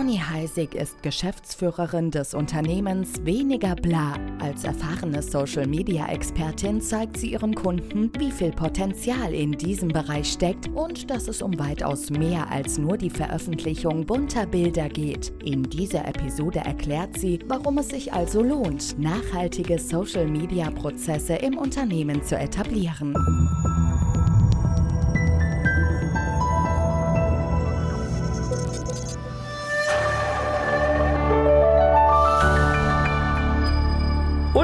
Conny Heisig ist Geschäftsführerin des Unternehmens Weniger Bla. Als erfahrene Social-Media-Expertin zeigt sie ihren Kunden, wie viel Potenzial in diesem Bereich steckt und dass es um weitaus mehr als nur die Veröffentlichung bunter Bilder geht. In dieser Episode erklärt sie, warum es sich also lohnt, nachhaltige Social-Media-Prozesse im Unternehmen zu etablieren.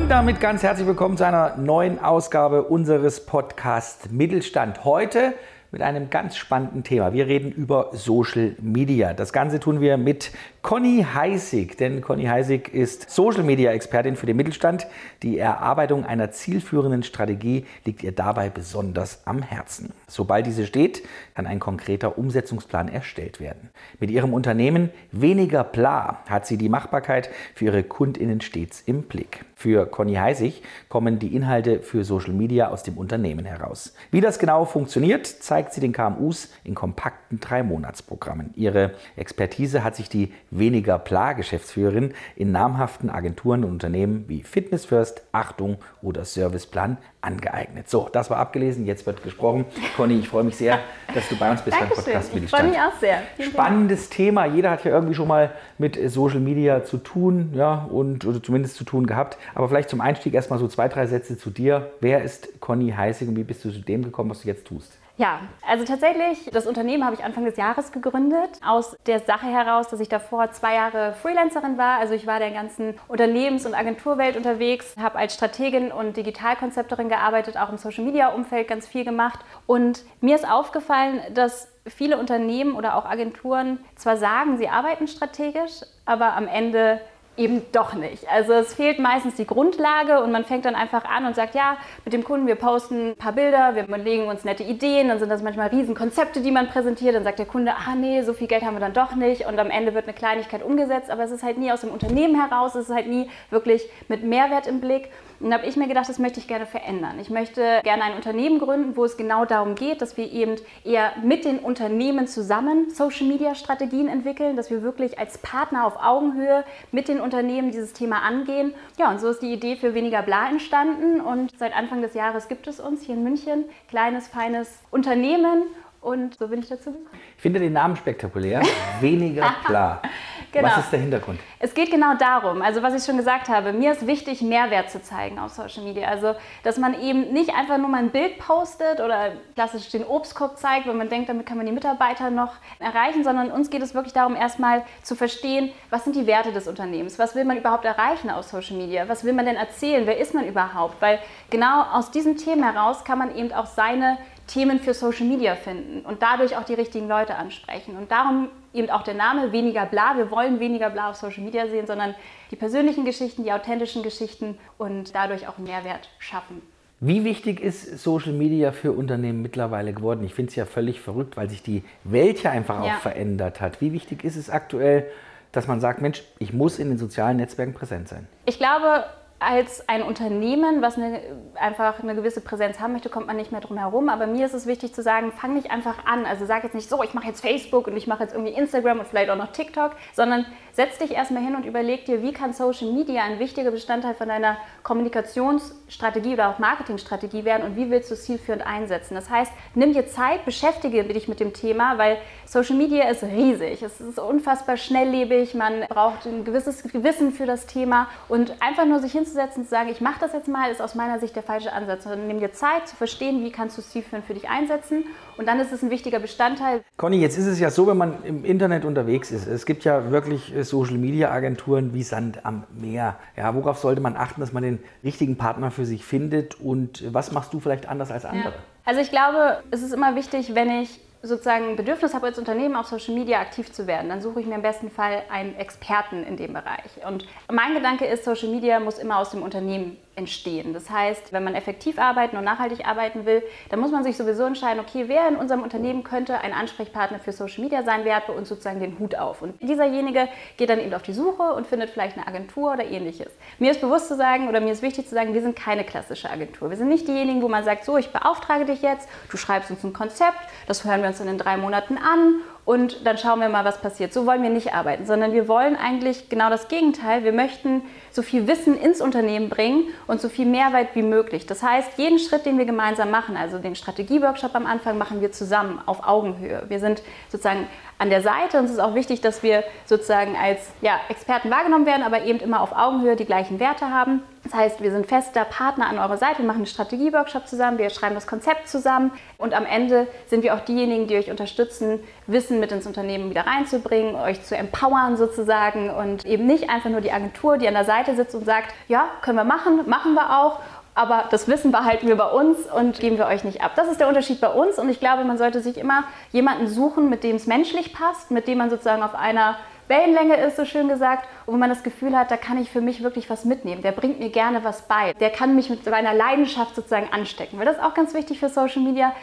Und damit ganz herzlich willkommen zu einer neuen Ausgabe unseres Podcasts Mittelstand. Heute mit einem ganz spannenden Thema. Wir reden über Social Media. Das Ganze tun wir mit Conny Heisig, denn Conny Heisig ist Social Media Expertin für den Mittelstand. Die Erarbeitung einer zielführenden Strategie liegt ihr dabei besonders am Herzen. Sobald diese steht, kann ein konkreter Umsetzungsplan erstellt werden. Mit ihrem Unternehmen Weniger Bla hat sie die Machbarkeit für ihre Kundinnen stets im Blick. Für Conny Heisig kommen die Inhalte für Social Media aus dem Unternehmen heraus. Wie das genau funktioniert, zeigt sie den KMUs in kompakten Drei-Monats-Programmen. Ihre Expertise hat sich die weniger Pla-Geschäftsführerin in namhaften Agenturen und Unternehmen wie Fitness First, Achtung oder Serviceplan angeeignet. So, das war abgelesen, jetzt wird gesprochen. Conny, ich freue mich sehr, dass du bei uns bist beim Podcast Ich freue mich auch sehr. Vielen Spannendes Dank. Thema. Jeder hat ja irgendwie schon mal mit Social Media zu tun, ja, und oder zumindest zu tun gehabt. Aber vielleicht zum Einstieg erstmal so zwei, drei Sätze zu dir. Wer ist Conny Heißig und wie bist du zu dem gekommen, was du jetzt tust? Ja, also tatsächlich, das Unternehmen habe ich Anfang des Jahres gegründet, aus der Sache heraus, dass ich davor zwei Jahre Freelancerin war. Also ich war der ganzen Unternehmens- und Agenturwelt unterwegs, habe als Strategin und Digitalkonzepterin gearbeitet, auch im Social-Media-Umfeld ganz viel gemacht. Und mir ist aufgefallen, dass viele Unternehmen oder auch Agenturen zwar sagen, sie arbeiten strategisch, aber am Ende eben doch nicht. Also es fehlt meistens die Grundlage und man fängt dann einfach an und sagt, ja, mit dem Kunden, wir posten ein paar Bilder, wir legen uns nette Ideen, dann sind das manchmal Riesenkonzepte, die man präsentiert, dann sagt der Kunde, ah nee, so viel Geld haben wir dann doch nicht und am Ende wird eine Kleinigkeit umgesetzt, aber es ist halt nie aus dem Unternehmen heraus, es ist halt nie wirklich mit Mehrwert im Blick und da habe ich mir gedacht, das möchte ich gerne verändern. Ich möchte gerne ein Unternehmen gründen, wo es genau darum geht, dass wir eben eher mit den Unternehmen zusammen Social-Media-Strategien entwickeln, dass wir wirklich als Partner auf Augenhöhe mit den Unternehmen dieses Thema angehen. Ja, und so ist die Idee für Weniger Bla entstanden und seit Anfang des Jahres gibt es uns hier in München. Kleines, feines Unternehmen und so bin ich dazu gekommen. Ich finde den Namen spektakulär. Weniger Bla. Genau. Was ist der Hintergrund? Es geht genau darum, also was ich schon gesagt habe, mir ist wichtig, Mehrwert zu zeigen auf Social Media. Also, dass man eben nicht einfach nur mal ein Bild postet oder klassisch den Obstkorb zeigt, weil man denkt, damit kann man die Mitarbeiter noch erreichen, sondern uns geht es wirklich darum, erstmal zu verstehen, was sind die Werte des Unternehmens, was will man überhaupt erreichen auf Social Media, was will man denn erzählen, wer ist man überhaupt, weil genau aus diesen Themen heraus kann man eben auch seine Themen für Social Media finden und dadurch auch die richtigen Leute ansprechen. Und darum eben auch der Name weniger bla. Wir wollen weniger bla auf Social Media sehen, sondern die persönlichen Geschichten, die authentischen Geschichten und dadurch auch Mehrwert schaffen. Wie wichtig ist Social Media für Unternehmen mittlerweile geworden? Ich finde es ja völlig verrückt, weil sich die Welt ja einfach auch ja. verändert hat. Wie wichtig ist es aktuell, dass man sagt, Mensch, ich muss in den sozialen Netzwerken präsent sein? Ich glaube, als ein Unternehmen, was eine, einfach eine gewisse Präsenz haben möchte, kommt man nicht mehr drum herum. Aber mir ist es wichtig zu sagen, fang nicht einfach an. Also sag jetzt nicht so, ich mache jetzt Facebook und ich mache jetzt irgendwie Instagram und vielleicht auch noch TikTok, sondern setz dich erstmal hin und überleg dir, wie kann Social Media ein wichtiger Bestandteil von deiner Kommunikationsstrategie oder auch Marketingstrategie werden und wie willst du es zielführend einsetzen. Das heißt, nimm dir Zeit, beschäftige dich mit dem Thema, weil Social Media ist riesig. Es ist unfassbar schnelllebig, man braucht ein gewisses Wissen für das Thema und einfach nur sich hin hinzusetzen und zu sagen, ich mache das jetzt mal, ist aus meiner Sicht der falsche Ansatz. Sondern nimm dir Zeit zu verstehen, wie kannst du zielführend für dich einsetzen. Und dann ist es ein wichtiger Bestandteil. Conny, jetzt ist es ja so, wenn man im Internet unterwegs ist. Es gibt ja wirklich äh, Social-Media-Agenturen wie Sand am Meer. Ja, worauf sollte man achten, dass man den richtigen Partner für sich findet? Und was machst du vielleicht anders als andere? Ja. Also ich glaube, es ist immer wichtig, wenn ich sozusagen ein Bedürfnis habe, als Unternehmen auf Social Media aktiv zu werden, dann suche ich mir im besten Fall einen Experten in dem Bereich. Und mein Gedanke ist, Social Media muss immer aus dem Unternehmen entstehen. Das heißt, wenn man effektiv arbeiten und nachhaltig arbeiten will, dann muss man sich sowieso entscheiden, okay, wer in unserem Unternehmen könnte ein Ansprechpartner für Social Media sein, wer hat bei uns sozusagen den Hut auf. Und dieserjenige geht dann eben auf die Suche und findet vielleicht eine Agentur oder ähnliches. Mir ist bewusst zu sagen oder mir ist wichtig zu sagen, wir sind keine klassische Agentur. Wir sind nicht diejenigen, wo man sagt, so, ich beauftrage dich jetzt, du schreibst uns ein Konzept, das hören wir uns in den drei Monaten an und dann schauen wir mal, was passiert. So wollen wir nicht arbeiten, sondern wir wollen eigentlich genau das Gegenteil. Wir möchten so viel Wissen ins Unternehmen bringen und so viel Mehrwert wie möglich. Das heißt, jeden Schritt, den wir gemeinsam machen, also den Strategieworkshop am Anfang, machen wir zusammen auf Augenhöhe. Wir sind sozusagen an der Seite. Und es ist auch wichtig, dass wir sozusagen als ja, Experten wahrgenommen werden, aber eben immer auf Augenhöhe die gleichen Werte haben. Das heißt, wir sind fester Partner an eurer Seite, wir machen einen Strategieworkshop zusammen, wir schreiben das Konzept zusammen. Und am Ende sind wir auch diejenigen, die euch unterstützen, Wissen mit ins Unternehmen wieder reinzubringen, euch zu empowern sozusagen. Und eben nicht einfach nur die Agentur, die an der Seite sitzt und sagt, ja, können wir machen, machen wir auch aber das Wissen behalten wir bei uns und geben wir euch nicht ab. Das ist der Unterschied bei uns und ich glaube, man sollte sich immer jemanden suchen, mit dem es menschlich passt, mit dem man sozusagen auf einer Wellenlänge ist, so schön gesagt, und wo man das Gefühl hat, da kann ich für mich wirklich was mitnehmen. Der bringt mir gerne was bei. Der kann mich mit seiner Leidenschaft sozusagen anstecken. Weil das ist auch ganz wichtig für Social Media.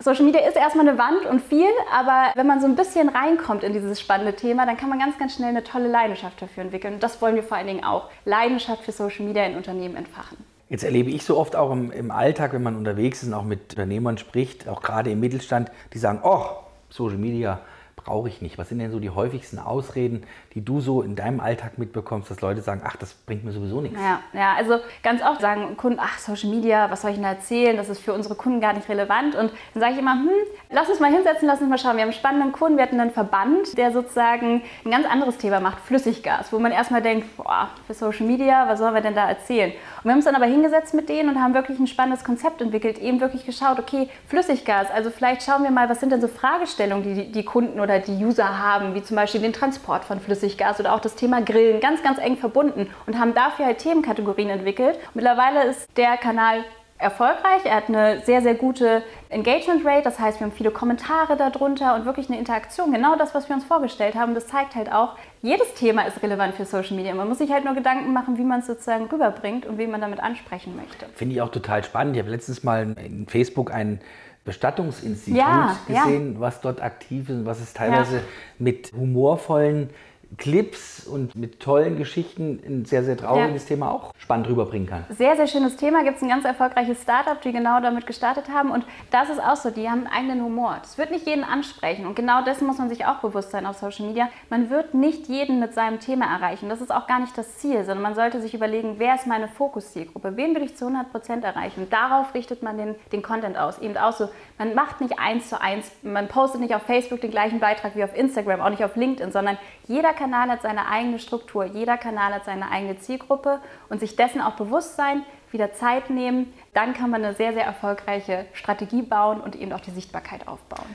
Social Media ist erstmal eine Wand und viel, aber wenn man so ein bisschen reinkommt in dieses spannende Thema, dann kann man ganz, ganz schnell eine tolle Leidenschaft dafür entwickeln. Und das wollen wir vor allen Dingen auch. Leidenschaft für Social Media in Unternehmen entfachen. Jetzt erlebe ich so oft auch im, im, Alltag, wenn man unterwegs ist und auch mit Unternehmern spricht, auch gerade im Mittelstand, die sagen, oh, Social Media, brauche ich nicht? Was sind denn so die häufigsten Ausreden, die du so in deinem Alltag mitbekommst, dass Leute sagen, ach, das bringt mir sowieso nichts? Ja, ja also ganz oft sagen Kunden, ach, Social Media, was soll ich denn erzählen? Das ist für unsere Kunden gar nicht relevant. Und dann sage ich immer, hm, lass uns mal hinsetzen, lass uns mal schauen. Wir haben einen spannenden Kunden, wir hatten einen Verband, der sozusagen ein ganz anderes Thema macht, Flüssiggas, wo man erstmal denkt, boah, für Social Media, was sollen wir denn da erzählen? Und wir haben uns dann aber hingesetzt mit denen und haben wirklich ein spannendes Konzept entwickelt, eben wirklich geschaut, okay, Flüssiggas, also vielleicht schauen wir mal, was sind denn so Fragestellungen, die die Kunden oder die User haben, wie zum Beispiel den Transport von Flüssiggas oder auch das Thema Grillen, ganz, ganz eng verbunden und haben dafür halt Themenkategorien entwickelt. Mittlerweile ist der Kanal erfolgreich. Er hat eine sehr, sehr gute Engagement Rate, das heißt, wir haben viele Kommentare darunter und wirklich eine Interaktion. Genau das, was wir uns vorgestellt haben, das zeigt halt auch, jedes Thema ist relevant für Social Media. Man muss sich halt nur Gedanken machen, wie man es sozusagen rüberbringt und wen man damit ansprechen möchte. Finde ich auch total spannend. Ich habe letztens mal in Facebook ein Bestattungsinstitut ja, gesehen, ja. was dort aktiv ist und was es teilweise ja. mit humorvollen Clips und mit tollen Geschichten ein sehr, sehr trauriges ja. Thema auch spannend rüberbringen kann. Sehr, sehr schönes Thema. Gibt es ein ganz erfolgreiches Startup, die genau damit gestartet haben. Und das ist auch so, die haben einen eigenen Humor. Das wird nicht jeden ansprechen. Und genau dessen muss man sich auch bewusst sein auf Social Media. Man wird nicht jeden mit seinem Thema erreichen. Das ist auch gar nicht das Ziel, sondern man sollte sich überlegen, wer ist meine Fokuszielgruppe? Wen will ich zu 100 Prozent erreichen? Und darauf richtet man den, den Content aus. Eben auch so, man macht nicht eins zu eins, man postet nicht auf Facebook den gleichen Beitrag wie auf Instagram, auch nicht auf LinkedIn, sondern jeder Kanal hat seine eigene Struktur, jeder Kanal hat seine eigene Zielgruppe und sich dessen auch bewusst sein, wieder Zeit nehmen, dann kann man eine sehr, sehr erfolgreiche Strategie bauen und eben auch die Sichtbarkeit aufbauen.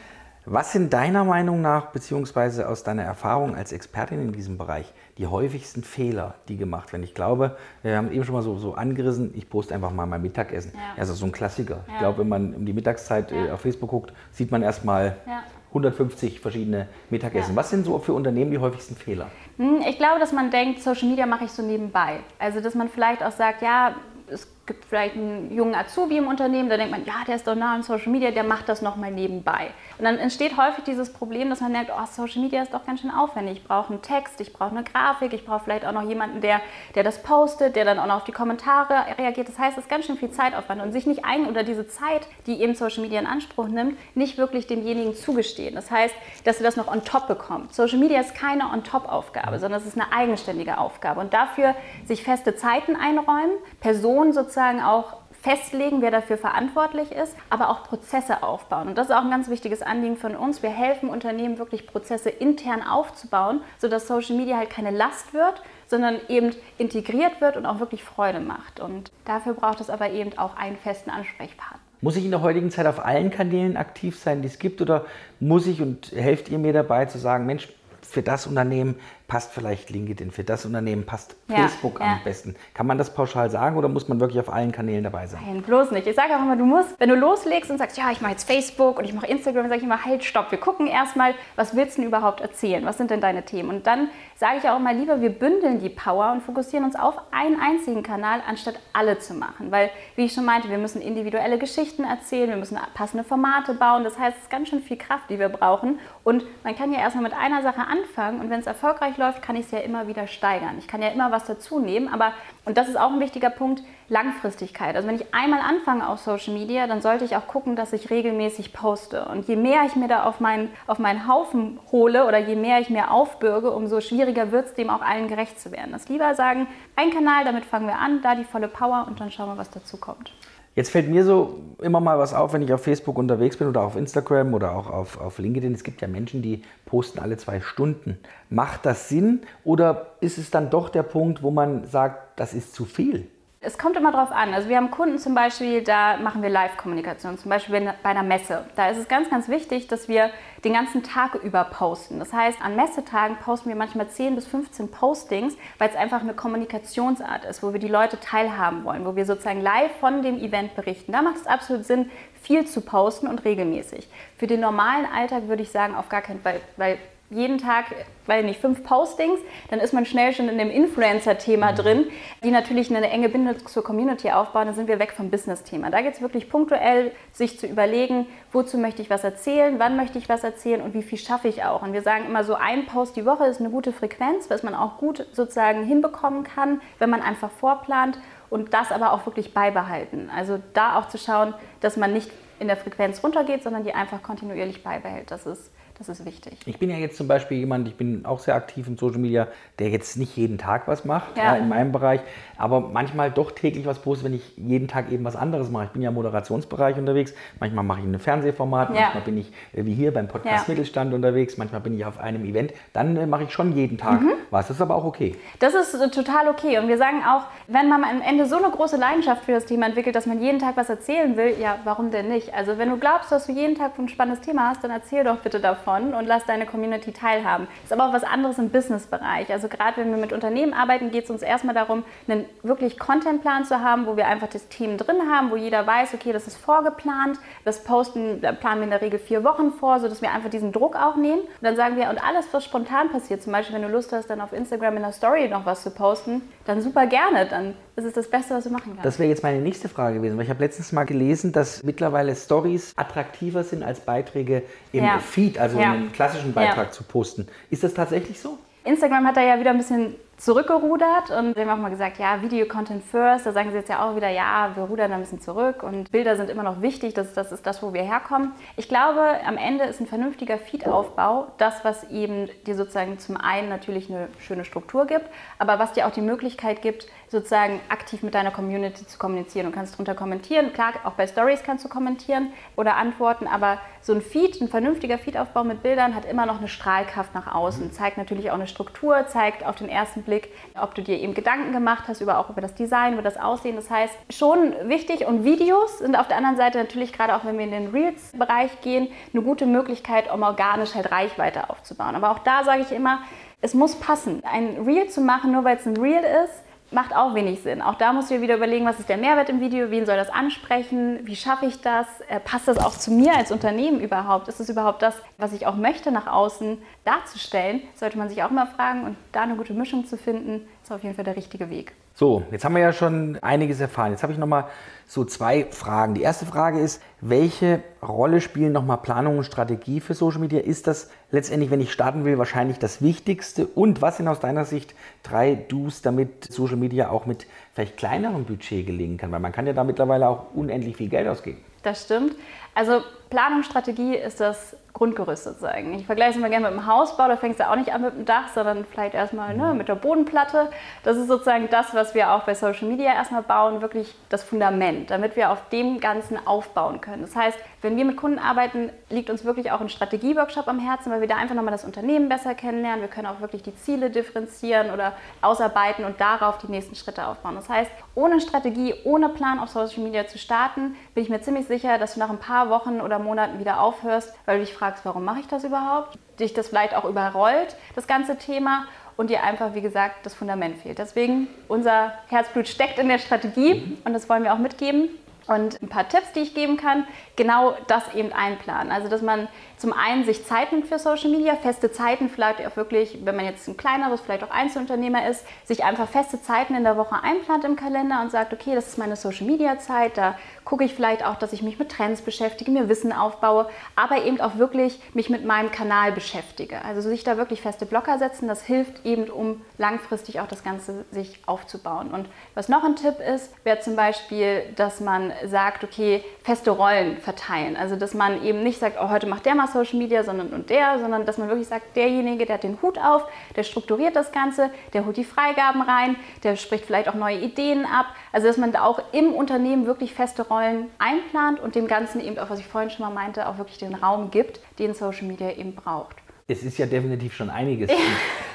Was sind deiner Meinung nach, beziehungsweise aus deiner Erfahrung als Expertin in diesem Bereich, die häufigsten Fehler, die gemacht werden? Ich glaube, wir haben eben schon mal so, so angerissen, ich poste einfach mal mein Mittagessen. Ja. Also so ein Klassiker. Ja. Ich glaube, wenn man um die Mittagszeit ja. Äh, auf Facebook guckt, sieht man erstmal ja. 150 verschiedene Mittagessen. Was sind so für Unternehmen die häufigsten Fehler? Hm, ich glaube, dass man denkt, Social Media mache ich so nebenbei. Also, dass man vielleicht auch sagt, ja, es gibt vielleicht einen jungen Azubi im Unternehmen, da denkt man, ja, der ist doch nah an Social Media, der macht das nochmal nebenbei. Und dann entsteht häufig dieses Problem, dass man merkt, oh, Social Media ist doch ganz schön aufwendig. Ich brauche einen Text, ich brauche eine Grafik, ich brauche vielleicht auch noch jemanden, der, der das postet, der dann auch noch auf die Kommentare reagiert. Das heißt, es ist ganz schön viel Zeitaufwand und sich nicht ein oder diese Zeit, die eben Social Media in Anspruch nimmt, nicht wirklich demjenigen zugestehen. Das heißt, dass er das noch on top bekommt. Social Media ist keine on top Aufgabe, sondern es ist eine eigenständige Aufgabe. Und dafür sich feste Zeiten einräumen, Personen sozusagen auch festlegen, wer dafür verantwortlich ist, aber auch Prozesse aufbauen. Und das ist auch ein ganz wichtiges Anliegen von uns. Wir helfen Unternehmen wirklich Prozesse intern aufzubauen, sodass Social Media halt keine Last wird, sondern eben integriert wird und auch wirklich Freude macht. Und dafür braucht es aber eben auch einen festen Ansprechpartner. Muss ich in der heutigen Zeit auf allen Kanälen aktiv sein, die es gibt, oder muss ich und helft ihr mir dabei zu sagen, Mensch, für das Unternehmen passt vielleicht LinkedIn, für das Unternehmen passt Ja, Facebook ja. am besten. Kann man das pauschal sagen oder muss man wirklich auf allen Kanälen dabei sein? Nein, bloß nicht. Ich sage auch immer, du musst, wenn du loslegst und sagst, ja, ich mache jetzt Facebook und ich mache Instagram, sage ich immer, halt, stopp. Wir gucken erstmal, was willst du denn überhaupt erzählen? Was sind denn deine Themen? Und dann sage ich auch immer lieber, wir bündeln die Power und fokussieren uns auf einen einzigen Kanal, anstatt alle zu machen. Weil, wie ich schon meinte, wir müssen individuelle Geschichten erzählen, wir müssen passende Formate bauen. Das heißt, es ist ganz schön viel Kraft, die wir brauchen. Und man kann ja erstmal mit einer Sache anfangen und wenn es erfolgreich läuft, kann ich es ja immer wieder steigern. Ich kann ja immer was dazu nehmen, aber, und das ist auch ein wichtiger Punkt, Langfristigkeit. Also wenn ich einmal anfange auf Social Media, dann sollte ich auch gucken, dass ich regelmäßig poste. Und je mehr ich mir da auf meinen, auf meinen Haufen hole oder je mehr ich mir aufbürge, umso schwieriger wird es, dem auch allen gerecht zu werden. Das lieber sagen, ein Kanal, damit fangen wir an, da die volle Power und dann schauen wir, was dazu kommt. Jetzt fällt mir so immer mal was auf, wenn ich auf Facebook unterwegs bin oder auf Instagram oder auch auf, auf LinkedIn. Es gibt ja Menschen, die posten alle zwei Stunden. Macht das Sinn oder ist es dann doch der Punkt, wo man sagt, das ist zu viel? Es kommt immer drauf an. Also wir haben Kunden zum Beispiel, da machen wir Live-Kommunikation, zum Beispiel bei einer Messe. Da ist es ganz, ganz wichtig, dass wir den ganzen Tag über posten. Das heißt, an Messetagen posten wir manchmal 10 bis 15 Postings, weil es einfach eine Kommunikationsart ist, wo wir die Leute teilhaben wollen, wo wir sozusagen live von dem Event berichten. Da macht es absolut Sinn, viel zu posten und regelmäßig. Für den normalen Alltag würde ich sagen, auf gar keinen Fall, weil jeden Tag, weil nicht fünf Postings, dann ist man schnell schon in dem Influencer-Thema drin, die natürlich eine enge Bindung zur Community aufbauen. Dann sind wir weg vom Business-Thema. Da geht es wirklich punktuell, sich zu überlegen, wozu möchte ich was erzählen, wann möchte ich was erzählen und wie viel schaffe ich auch. Und wir sagen immer so, ein Post die Woche ist eine gute Frequenz, was man auch gut sozusagen hinbekommen kann, wenn man einfach vorplant und das aber auch wirklich beibehalten. Also da auch zu schauen, dass man nicht in der Frequenz runtergeht, sondern die einfach kontinuierlich beibehält. Das ist das ist wichtig. Ich bin ja jetzt zum Beispiel jemand, ich bin auch sehr aktiv in Social Media, der jetzt nicht jeden Tag was macht, Ja. ja. in meinem Bereich, aber manchmal doch täglich was postet, wenn ich jeden Tag eben was anderes mache. Ich bin ja im Moderationsbereich unterwegs, manchmal mache ich ein Fernsehformat, Ja. manchmal bin ich äh, wie hier beim Podcast. Mittelstand unterwegs, manchmal bin ich auf einem Event, dann äh, mache ich schon jeden Tag Mhm. was. Das ist aber auch okay. Das ist äh, total okay. Und wir sagen auch, wenn man am Ende so eine große Leidenschaft für das Thema entwickelt, dass man jeden Tag was erzählen will, ja, warum denn nicht? Also wenn du glaubst, dass du jeden Tag ein spannendes Thema hast, dann erzähl doch bitte davon und lass deine Community teilhaben. Das ist aber auch was anderes im Businessbereich. Also gerade wenn wir mit Unternehmen arbeiten, geht es uns erstmal darum, einen wirklich Contentplan zu haben, wo wir einfach das Team drin haben, wo jeder weiß, okay, das ist vorgeplant. Das Posten, planen wir in der Regel vier Wochen vor, sodass wir einfach diesen Druck auch nehmen. Und dann sagen wir, und alles, was spontan passiert, zum Beispiel, wenn du Lust hast, dann auf Instagram in der Story noch was zu posten, dann super gerne. Dann ist es das Beste, was du machen kannst. Das wäre jetzt meine nächste Frage gewesen, weil ich habe letztens mal gelesen, dass mittlerweile Stories attraktiver sind als Beiträge im Ja. Feed, also Ja. einen klassischen Beitrag Ja. zu posten. Ist das tatsächlich so? Instagram hat da ja wieder ein bisschen zurückgerudert und haben auch mal gesagt, ja, Video Content first. Da sagen sie jetzt ja auch wieder, ja, wir rudern ein bisschen zurück und Bilder sind immer noch wichtig. Das, das ist das, wo wir herkommen. Ich glaube, am Ende ist ein vernünftiger Feed-Aufbau das, was eben dir sozusagen zum einen natürlich eine schöne Struktur gibt, aber was dir auch die Möglichkeit gibt, sozusagen aktiv mit deiner Community zu kommunizieren. Du kannst drunter kommentieren. Klar, auch bei Stories kannst du kommentieren oder antworten, aber so ein Feed, ein vernünftiger Feed-Aufbau mit Bildern hat immer noch eine Strahlkraft nach außen, zeigt natürlich auch eine Struktur, zeigt auf den ersten Blick, ob du dir eben Gedanken gemacht hast über auch über das Design, über das Aussehen. Das heißt, schon wichtig und Videos sind auf der anderen Seite natürlich gerade auch wenn wir in den Reels-Bereich gehen, eine gute Möglichkeit, um organisch halt Reichweite aufzubauen. Aber auch da sage ich immer, es muss passen. Ein Reel zu machen, nur weil es ein Reel ist, macht auch wenig Sinn. Auch da du dir wieder überlegen, was ist der Mehrwert im Video, wen soll das ansprechen, wie schaffe ich das, äh, passt das auch zu mir als Unternehmen überhaupt, ist es überhaupt das, was ich auch möchte nach außen darzustellen, sollte man sich auch mal fragen und da eine gute Mischung zu finden, ist auf jeden Fall der richtige Weg. So, jetzt haben wir ja schon einiges erfahren. Jetzt habe ich noch mal so zwei Fragen. Die erste Frage ist, welche Rolle spielen noch mal Planung und Strategie für Social Media? Ist das letztendlich, wenn ich starten will, wahrscheinlich das Wichtigste? Und was sind aus deiner Sicht drei Do's, damit Social Media auch mit vielleicht kleinerem Budget gelingen kann? Weil man kann ja da mittlerweile auch unendlich viel Geld ausgeben. Das stimmt. Also Planung, Strategie ist das Grundgerüst sozusagen. Ich vergleiche es immer gerne mit dem Hausbau, da fängst du auch nicht an mit dem Dach, sondern vielleicht erstmal ne, mit der Bodenplatte. Das ist sozusagen das, was wir auch bei Social Media erstmal bauen, wirklich das Fundament, damit wir auf dem Ganzen aufbauen können. Das heißt, wenn wir mit Kunden arbeiten, liegt uns wirklich auch ein Strategieworkshop am Herzen, weil wir da einfach nochmal das Unternehmen besser kennenlernen. Wir können auch wirklich die Ziele differenzieren oder ausarbeiten und darauf die nächsten Schritte aufbauen. Das heißt, ohne Strategie, ohne Plan auf Social Media zu starten, bin ich mir ziemlich sicher, dass du nach ein paar Wochen oder Monaten wieder aufhörst, weil du dich fragst, warum mache ich das überhaupt? Dich das vielleicht auch überrollt, das ganze Thema. und dir einfach, wie gesagt, das Fundament fehlt. Deswegen, unser Herzblut steckt in der Strategie und das wollen wir auch mitgeben. Und ein paar Tipps, die ich geben kann, genau das eben einplanen. Also, dass man zum einen sich Zeit nimmt für Social Media, feste Zeiten, vielleicht auch wirklich, wenn man jetzt ein kleineres, vielleicht auch Einzelunternehmer ist, sich einfach feste Zeiten in der Woche einplant im Kalender und sagt, okay, das ist meine Social Media Zeit, da gucke ich vielleicht auch, dass ich mich mit Trends beschäftige, mir Wissen aufbaue, aber eben auch wirklich mich mit meinem Kanal beschäftige. Also sich da wirklich feste Blocker setzen, das hilft eben, um langfristig auch das Ganze sich aufzubauen. Und was noch ein Tipp ist, wäre zum Beispiel, dass man sagt, okay, feste Rollen verteilen. Also dass man eben nicht sagt, oh, heute macht der mal Social Media, sondern und der, sondern dass man wirklich sagt, derjenige, der hat den Hut auf, der strukturiert das Ganze, der holt die Freigaben rein, der spricht vielleicht auch neue Ideen ab. Also dass man da auch im Unternehmen wirklich feste Rollen einplant und dem Ganzen eben auch, was ich vorhin schon mal meinte, auch wirklich den Raum gibt, den Social Media eben braucht. Es ist ja definitiv schon einiges.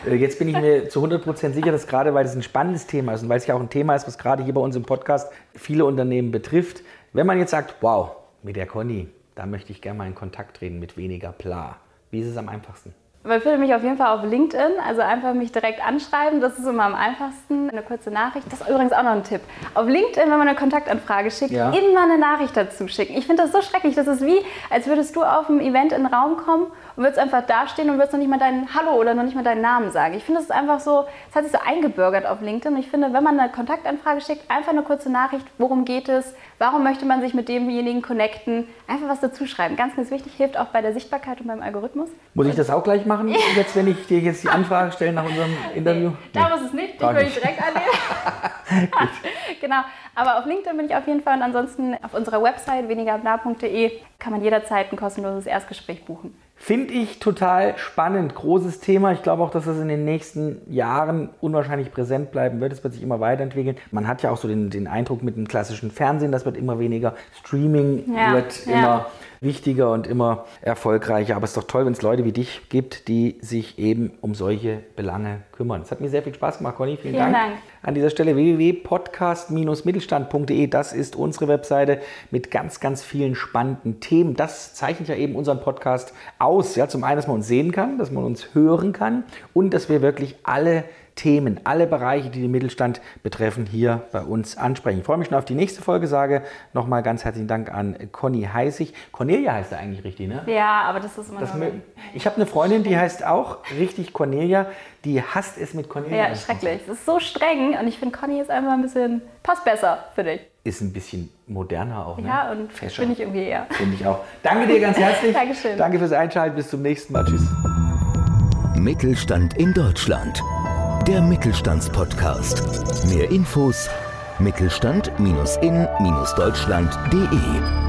Äh, jetzt bin ich mir zu 100% sicher, dass gerade weil es ein spannendes Thema ist und weil es ja auch ein Thema ist, was gerade hier bei uns im Podcast viele Unternehmen betrifft, wenn man jetzt sagt, wow, mit der Conny, da möchte ich gerne mal in Kontakt treten mit weniger Pla. Wie ist es am einfachsten? Man findet mich auf jeden Fall auf LinkedIn, also einfach mich direkt anschreiben, das ist immer am einfachsten. Eine kurze Nachricht, das ist übrigens auch noch ein Tipp. Auf LinkedIn, wenn man eine Kontaktanfrage schickt, ja. immer eine Nachricht dazu schicken. Ich finde das so schrecklich, das ist wie, als würdest du auf einem Event in den Raum kommen und würdest einfach dastehen und würdest noch nicht mal deinen Hallo oder noch nicht mal deinen Namen sagen. Ich finde, das ist einfach so, es hat sich so eingebürgert auf LinkedIn. Und ich finde, wenn man eine Kontaktanfrage schickt, einfach eine kurze Nachricht, worum geht es, warum möchte man sich mit demjenigen connecten, einfach was dazu schreiben. Ganz, ganz wichtig, hilft auch bei der Sichtbarkeit und beim Algorithmus. Muss ich das auch gleich machen, jetzt, wenn ich dir jetzt die Anfrage stelle nach unserem Interview? Nee, da muss es nicht, dich würde ich direkt annehmen. genau, aber auf LinkedIn bin ich auf jeden Fall und ansonsten auf unserer Website wenigerbla.de kann man jederzeit ein kostenloses Erstgespräch buchen. Finde ich total spannend, großes Thema. Ich glaube auch, dass das in den nächsten Jahren unwahrscheinlich präsent bleiben wird. Es wird sich immer weiterentwickeln. Man hat ja auch so den, den Eindruck mit dem klassischen Fernsehen, das wird immer weniger. Streaming ja, wird ja. immer wichtiger und immer erfolgreicher. Aber es ist doch toll, wenn es Leute wie dich gibt, die sich eben um solche Belange kümmern. Es hat mir sehr viel Spaß gemacht, Conny. Vielen, Vielen Dank. Dank. An dieser Stelle www.podcast-mittelstand.de. Das ist unsere Webseite mit ganz, ganz vielen spannenden Themen. Das zeichnet ja eben unseren Podcast aus. Ja, zum einen, dass man uns sehen kann, dass man uns hören kann und dass wir wirklich alle Themen, alle Bereiche, die den Mittelstand betreffen, hier bei uns ansprechen. Ich freue mich schon auf die nächste Folge, sage nochmal ganz herzlichen Dank an Conny Heißig. Cornelia heißt er eigentlich richtig, ne? Ja, aber das ist immer das Ich habe eine Freundin, die heißt auch richtig Cornelia, die hasst es mit Cornelia. Ja, schrecklich. Das ist so streng und ich finde, Conny ist einfach ein bisschen, passt besser für dich. Ist ein bisschen moderner auch, ne? Ja, und finde ich irgendwie eher. Finde ich auch. Danke dir ganz herzlich. Dankeschön. Danke fürs Einschalten. Bis zum nächsten Mal. Tschüss. Mittelstand in Deutschland der Mittelstandspodcast. Mehr Infos Mittelstand-in-deutschland.de